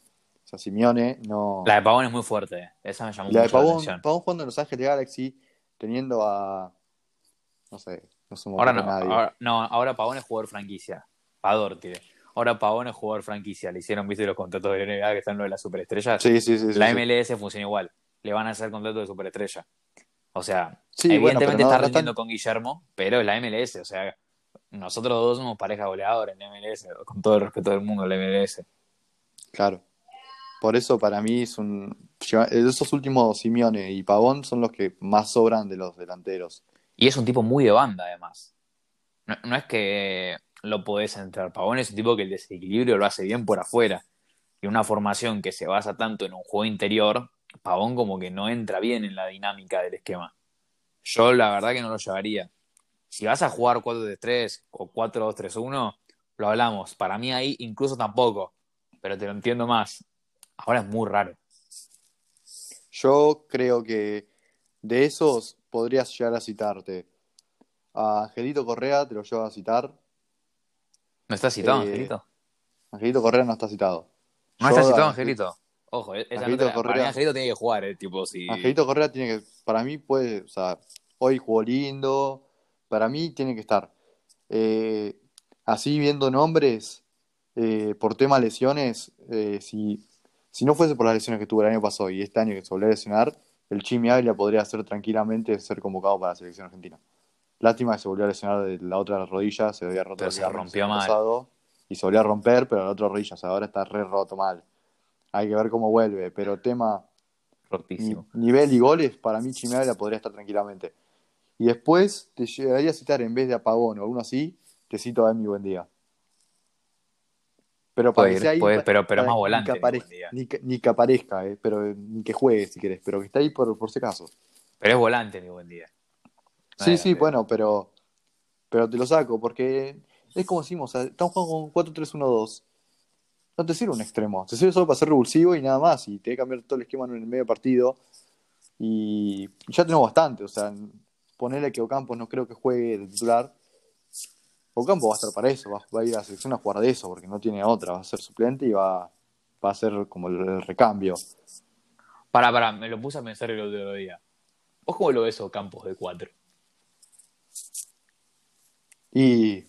O sea, Simeone no... La de Pavón es muy fuerte, esa me llamó La de mucho la Pavón, atención. Pavón jugando en Los Ángeles Galaxy, teniendo a... No sé, no me Ahora no, nadie. ahora, no, ahora Pavón es jugador franquicia. Pador tiene. Ahora Pavón es jugador franquicia. Le hicieron, viste, los contratos de la NBA que están lo de las superestrellas. Sí, sí, sí. la sí. MLS funciona igual. Le van a hacer contrato de superestrella. O sea, Sí, evidentemente no- está no rindiendo con Guillermo, pero es la MLS. O sea, nosotros dos somos pareja goleadora en la MLS, con todo el respeto del mundo, la MLS. Claro. Por eso para mí es un... Esos últimos Simeone y Pavón son los que más sobran de los delanteros. Y es un tipo muy de banda, además. No, no es que lo podés entrar. Pavón es un tipo que el desequilibrio lo hace bien por afuera. Y una formación que se basa tanto en un juego interior, Pavón como que no entra bien en la dinámica del esquema. Yo la verdad que no lo llevaría. Si vas a jugar 4-3-3 o 4-2-3-1, lo hablamos. Para mí ahí incluso tampoco. Pero te lo entiendo más. Ahora es muy raro. Yo creo que de esos podrías llegar a citarte. A Angelito Correa te lo llevo a citar. ¿No está citado, Eh, Angelito? Angelito Correa no está citado. ¿No está citado, Angelito? Ojo, esa Angelito no la- para mí Correa- Angelito tiene que jugar, eh, tipo, si... Angelito Correa tiene que, para mí puede, o sea, hoy jugó lindo, para mí tiene que estar. Eh, así viendo nombres, eh, por tema lesiones, eh, si, si no fuese por las lesiones que tuvo el año pasado y este año que se volvió a lesionar, el Chimi Ávila podría ser tranquilamente ser convocado para la selección argentina. Lástima que se volvió a lesionar de la otra rodilla, se había roto Pero se rompió mal. pasado, y se volvió a romper, pero la otra rodilla, o sea, ahora está re roto mal. Hay que ver cómo vuelve, pero tema rotísimo. nivel y goles, para mí Chimera podría estar tranquilamente. Y después te llegaría a citar, en vez de a Pavón o alguno así, te cito a Emi Buendía. Pero para Puede ir, ahí, puede, pero, pero más volante. Ni que, apare- Emi Buendía. ni que- ni que aparezca, eh, pero ni que juegue si querés, pero que está ahí por, por si acaso. Pero es volante, mi buen día. No Sí, sí, bueno, pero, pero te lo saco, porque es como decimos, o sea, estamos jugando con 4-3-1-2. No te sirve un extremo, te sirve solo para ser revulsivo y nada más, y te que cambiar todo el esquema en el medio partido. Y ya tenemos bastante, o sea, ponerle que Ocampos no creo que juegue de titular. Ocampo va a estar para eso, va, va a ir a la selección a jugar de eso, porque no tiene otra, va a ser suplente y va, va a ser como el, el recambio. Pará, pará, me lo puse a pensar el otro día. ¿Vos cómo lo ves o Campos de 4? Y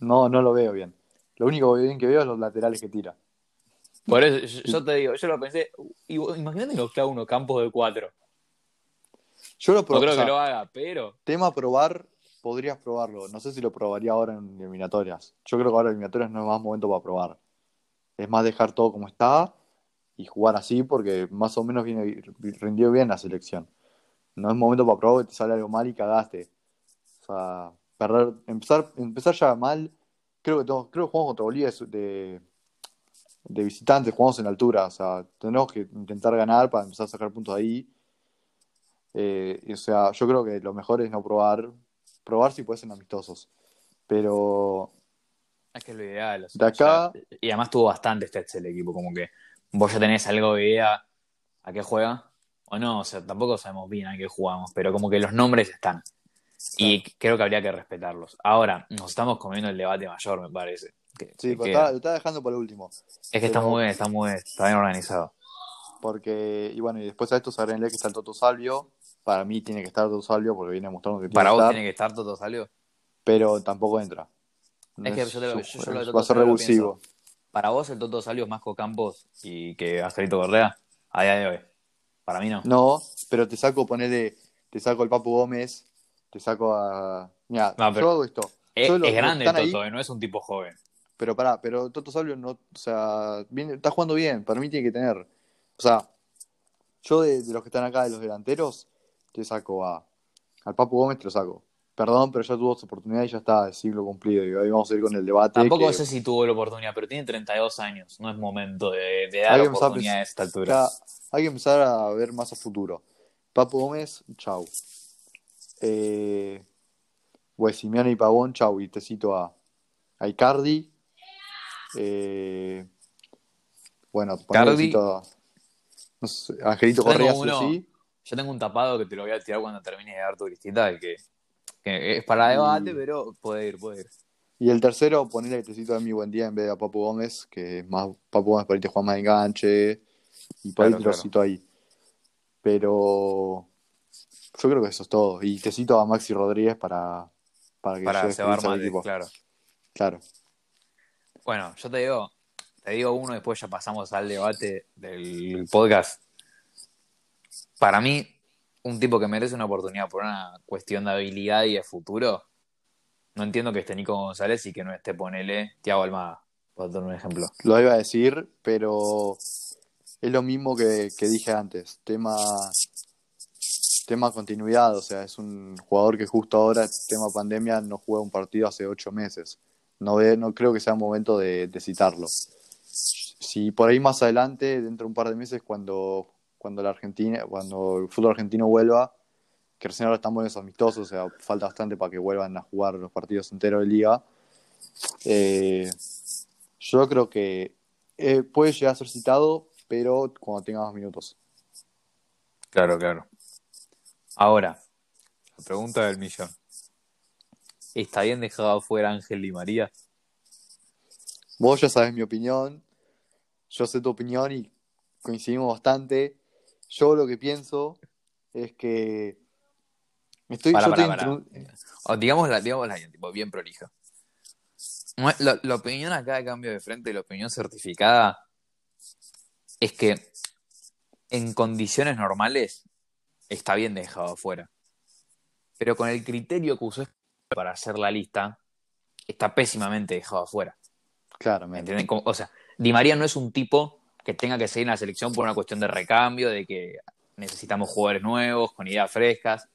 no, no lo veo bien. Lo único bien que veo es los laterales que tira. Por eso, yo, yo te digo, yo lo pensé. Imagínate que nos clava unos campos de cuatro. Yo lo No probo- creo o sea, que lo haga, pero. Tema probar, podrías probarlo. No sé si lo probaría ahora en eliminatorias. Yo creo que ahora en eliminatorias no es más momento para probar. Es más dejar todo como está y jugar así porque más o menos viene rindió bien la selección. No es momento para probar que te sale algo mal y cagaste. O sea, perder, empezar, empezar ya mal. Creo que tenemos- creo que jugamos contra Bolivia de, de, visitantes, jugamos en altura. O sea, tenemos que intentar ganar para empezar a sacar puntos ahí. Eh, o sea, yo creo que lo mejor es no probar. Probar si pueden ser amistosos. Pero Es que es lo ideal. o sea, De acá- y además tuvo bastante stats el equipo, como que vos ya tenés algo de idea a qué juega o no, o sea, tampoco sabemos bien a qué jugamos, pero como que los nombres están. Y creo que habría que respetarlos. Ahora, nos estamos comiendo el debate mayor, me parece. que- sí, que estaba- lo estaba dejando por el último. es que está muy bien, está muy bien, está bien organizado. Porque, y bueno, y después a esto se agreguenle que está el Toto Salvio. Para mí tiene que estar Toto Salvio porque viene mostrando que tiene Para que vos estar, tiene que estar todo salió. pero tampoco entra. Es que Es- yo te lo- yo- yo lo de va Toto a ser Salvio revulsivo. Para vos el Toto Salio es más Campos y que Angelito Correa a día de hoy. Para mí no. No, pero te saco, ponele, te saco el Papu Gómez, te saco a. Mira, No, pero- yo hago esto. es, grande el Toto, ahí- eh, no es un tipo joven. Pero pará, pero Toto Salvio no, o sea, viene, está jugando bien, para mí tiene que tener. O sea, yo de, de los que están acá, de los delanteros, te saco a. Al Papu Gómez te lo saco. Perdón, pero ya tuvo su oportunidad y ya está, el siglo cumplido. Y hoy vamos a ir con el debate. Tampoco que sé si tuvo la oportunidad, pero tiene 32 años. No es momento de, de dar que empezar a esta altura. ya hay que empezar a ver más a futuro. Papu Gómez, chau. Eh, y Pavón, chau. Y te cito a, a Icardi. Eh, bueno, cito a, no sé, Angelito Correa, sí. Yo tengo un tapado que te lo voy a tirar cuando termine de dar tu listita, que, que es para debate, Y- pero puede ir, puede ir. Y el tercero, ponele que te cito a mi buen día en vez de a Papu Gómez, que es más Papu Gómez por ahí te juega más de enganche. Y por ahí Claro, te lo cito ahí. Pero yo creo que eso es todo. Y te cito a Maxi Rodríguez para, para que Para cebar mate, claro. Claro. Bueno, yo te digo, te digo uno, después ya pasamos al debate del podcast. Para mí, un tipo que merece una oportunidad por una cuestión de habilidad y de futuro, no entiendo que esté Nico González y que no esté, ponele, Thiago Almada, por dar un ejemplo. Lo iba a decir, pero es lo mismo que, dije antes. Tema, tema continuidad. O sea, es un jugador que justo ahora, tema pandemia, no juega un partido hace ocho meses. No, ve, no creo que sea momento de, de citarlo. Si por ahí más adelante, dentro de un par de meses, cuando, cuando la Argentina, cuando el fútbol argentino vuelva, que recién ahora están buenos amistosos, o sea, falta bastante para que vuelvan a jugar los partidos enteros de liga. Eh, yo creo que eh, puede llegar a ser citado, pero cuando tenga más minutos. Claro, claro. Ahora, la pregunta del millón. ¿Está bien dejado fuera Ángel Di María? Vos ya sabes mi opinión, yo sé tu opinión y coincidimos bastante. Yo lo que pienso es que estoy, Pará, yo pará, estoy un- O digámosla, digámosla bien, tipo, bien prolija. La, la opinión acá de cambio de frente, la opinión certificada, es que en condiciones normales está bien dejado afuera. Pero con el criterio que usó para hacer la lista, está pésimamente dejado afuera. ¿Me Claramente. entienden? O sea, Di María no es un tipo que tenga que seguir en la selección por una cuestión de recambio, de que necesitamos jugadores nuevos, con ideas frescas.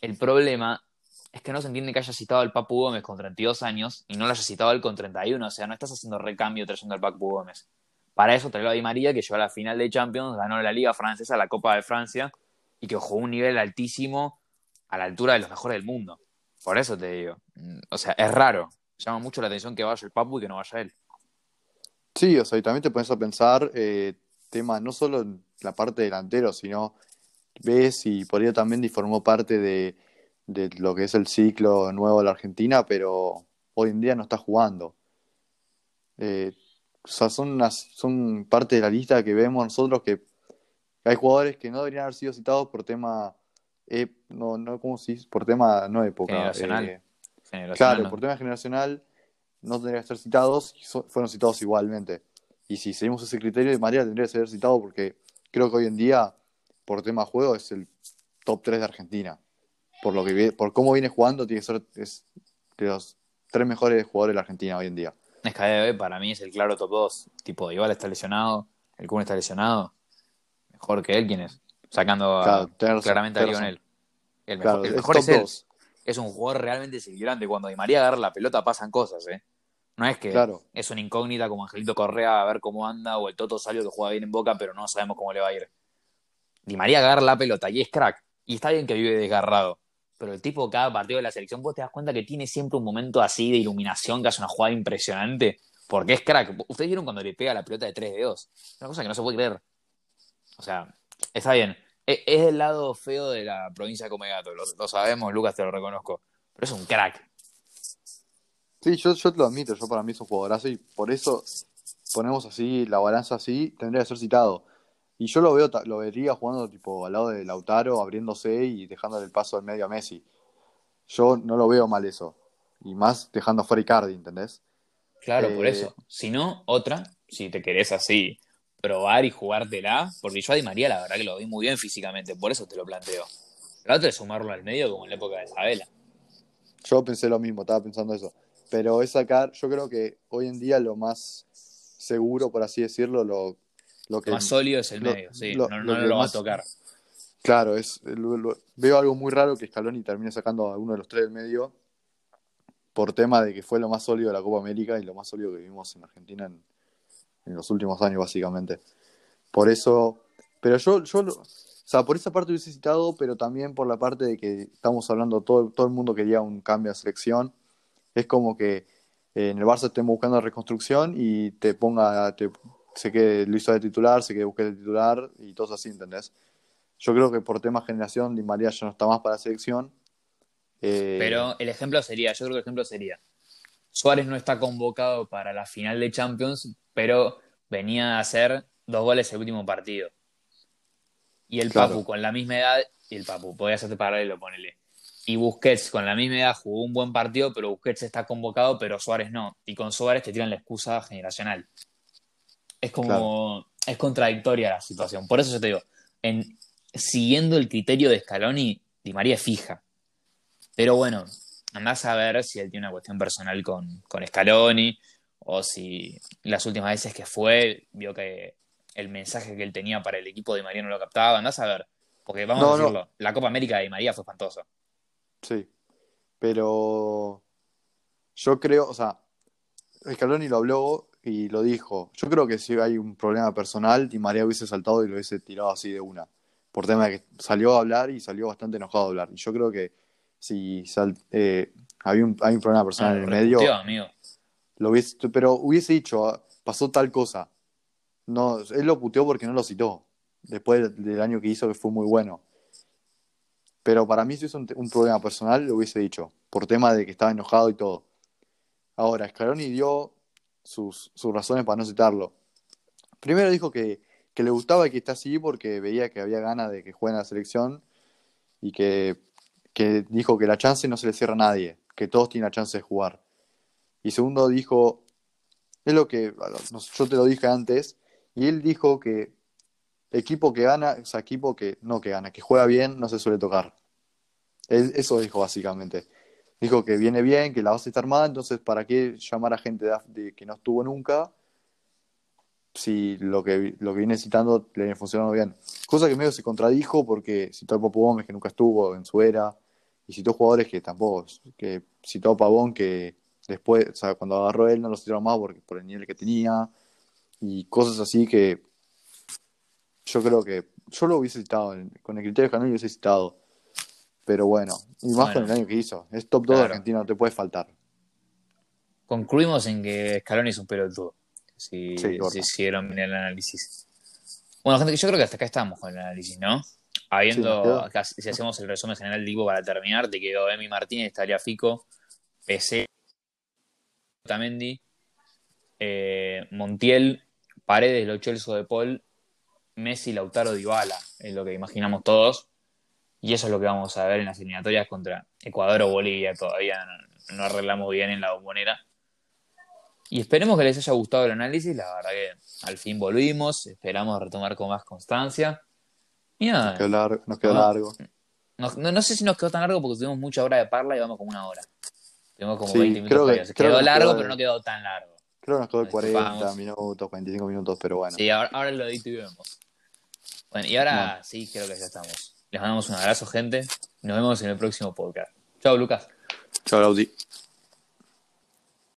El problema es que no se entiende que haya citado al Papu Gómez con 32 años y no lo haya citado él con 31. O sea, no estás haciendo recambio trayendo al Papu Gómez. Para eso traigo a Di María, que llegó a la final de Champions, ganó la Liga Francesa, la Copa de Francia, y que jugó un nivel altísimo a la altura de los mejores del mundo. Por eso te digo. Mm, O sea, es raro. Llama mucho la atención que vaya el Papu y que no vaya él. Sí, o sea, y también te pones a pensar, eh, tema no solo en la parte delantero, sino ves y por ello también formó parte de, de lo que es el ciclo nuevo de la Argentina, pero hoy en día no está jugando. Eh, o sea, son, unas- son parte de la lista que vemos nosotros que hay jugadores que no deberían haber sido citados por tema, eh, no, no, ¿cómo se dice? Por tema, no época. Generacional. eh, Generacional, Claro, por tema generacional no tendría que ser citados, fueron citados igualmente. Y si seguimos ese criterio, María tendría que ser citado porque creo que hoy en día, por tema juego, es el top 3 de Argentina. Por lo que por cómo viene jugando, tiene que ser es de los tres mejores jugadores de la Argentina hoy en día. Es que de para mí es el claro top 2. Tipo, Igual está lesionado, el Kun está lesionado. Mejor que él, ¿quién es? Sacando a- Claro, tenés razón, claramente a Lionel. El mejor, Claro, el es mejor top es él. 2. Es un jugador realmente desequilibrante. Cuando Di María agarra la pelota pasan cosas, ¿eh? No es que Claro. es una incógnita como Angelito Correa a ver cómo anda o el Toto Salio que juega bien en Boca, pero no sabemos cómo le va a ir. Di María agarra la pelota y es crack. Y está bien que vive desgarrado. Pero el tipo, cada partido de la selección, vos te das cuenta que tiene siempre un momento así de iluminación, que hace una jugada impresionante. Porque es crack. Ustedes vieron cuando le pega la pelota de tres dedos. Una cosa que no se puede creer. O sea, está bien. E- Es el lado feo de la provincia de Comegato. Lo, lo sabemos, Lucas, te lo reconozco. Pero es un crack. Sí, yo, yo te lo admito, yo para mí es un jugadorazo y por eso ponemos así la balanza así, tendría que ser citado. Y yo lo veo, lo vería jugando tipo al lado de Lautaro, abriéndose y dejándole el paso al medio a Messi. Yo no lo veo mal eso. Y más dejando fuera Icardi, ¿entendés? Claro, por Eh, eso. Si no, otra, si te querés así probar y jugártela, porque yo a Di María la verdad que lo vi muy bien físicamente, por eso te lo planteo. La otra es sumarlo al medio como en la época de Isabela. Yo pensé lo mismo, estaba pensando eso. Pero es sacar, yo creo que hoy en día lo más seguro, por así decirlo, lo, lo que Lo más sólido es el lo- medio, sí, lo- no, lo no lo va más- a tocar. Claro, es, veo algo muy raro que Scaloni termine sacando a uno de los tres del medio por tema de que fue lo más sólido de la Copa América y lo más sólido que vimos en Argentina en, en los últimos años, básicamente. Por eso, pero yo, yo o sea, por esa parte hubiese citado, pero también por la parte de que estamos hablando, todo, todo el mundo quería un cambio de selección. Es como que eh, en el Barça estén buscando reconstrucción y te ponga, te, se quede Luis Suárez de titular, se quede Busquets de titular y todo así, ¿entendés? Yo creo que por tema generación, Di María ya no está más para la selección. Eh, Pero el ejemplo sería, yo creo que el ejemplo sería, Suárez no está convocado para la final de Champions, pero venía a hacer dos goles el último partido. Y el Claro. Papu con la misma edad, y el Papu, podía hacerte paralelo, ponele. Y Busquets con la misma edad jugó un buen partido, pero Busquets está convocado, pero Suárez no. Y con Suárez te tiran la excusa generacional. Es como, es contradictoria la situación. Por eso yo te digo, en, siguiendo el criterio de Scaloni, Di María es fija. Pero bueno, andás a ver si él tiene una cuestión personal con, con Scaloni o si las últimas veces que fue vio que el mensaje que él tenía para el equipo de María no lo captaba. Andás a ver. Porque vamos No, a no. decirlo, la Copa América de Di María fue espantosa. Sí. Pero yo creo, o sea, Scaloni lo habló y lo dijo. Yo creo que si hay un problema personal, Di María hubiese saltado y lo hubiese tirado así de una. Por tema de que salió a hablar y salió bastante enojado a hablar. Y yo creo que si sal- eh, había un, hay un problema personal Ah, en el lo medio, amigo. lo hubiese, pero hubiese dicho, ah, pasó tal cosa. No, él lo puteó porque no lo citó. Después del, del año que hizo, que fue muy bueno. Pero para mí, si es un, problema personal, lo hubiese dicho. Por tema de que estaba enojado y todo. Ahora, Scaloni dio sus, sus razones para no citarlo. Primero dijo que, que le gustaba que esté así porque veía que había ganas de que juegue en la selección y que, que dijo que la chance no se le cierra a nadie, que todos tienen la chance de jugar. Y segundo dijo, es lo que yo te lo dije antes, y él dijo que equipo que gana, o sea, equipo que no que gana, que juega bien, no se suele tocar. Él- eso dijo básicamente. Dijo que viene bien, que la base está armada, entonces ¿para qué llamar a gente de, que no estuvo nunca si lo que, lo que viene citando le funcionando bien? Cosa que medio se contradijo porque citó al Popo Gómez que nunca estuvo en su era, y citó jugadores que tampoco, que citó a Pavón que después, o sea, cuando agarró él no lo citaron más porque, por el nivel que tenía, y cosas así que yo creo que yo lo hubiese citado, con el criterio de Canal lo hubiese citado. Pero bueno, y más Bueno. con el año que hizo. Es top 2 de Claro. Argentina, no te puede faltar. Concluimos en que Scaloni es un pelotudo. Si, Sí, corta. si hicieron bien el análisis. Bueno, gente, yo creo que hasta acá estamos con el análisis, ¿no? Habiendo, Sí, acá, si hacemos el resumen general digo para terminar, te quedó Emi Martínez, Fico, PC, Tamendi, eh, Montiel, Paredes, Lo Celso de Paul, Messi, Lautaro, Dybala, es lo que imaginamos todos. Y eso es lo que vamos a ver en las eliminatorias contra Ecuador o Bolivia. Todavía no, no arreglamos bien en la bombonera. Y esperemos que les haya gustado el análisis. La verdad que al fin volvimos. Esperamos retomar con más constancia. Y nada. Nos quedó largo. Nos quedó No. largo. No, no- no sé si nos quedó tan largo porque tuvimos mucha hora de parla y vamos como una hora. Tuvimos como Sí, 20 minutos creo que- Quedó que largo, quedó- pero no quedó tan largo. Creo que nos quedó Nos 40 escapamos. minutos, 45 minutos, pero bueno. Sí, ahora, ahora lo edito y vemos. Bueno, y ahora sí, creo que ya estamos. Les mandamos un abrazo, gente. Nos vemos en el próximo podcast. Chao, Lucas. Chao, Lauti.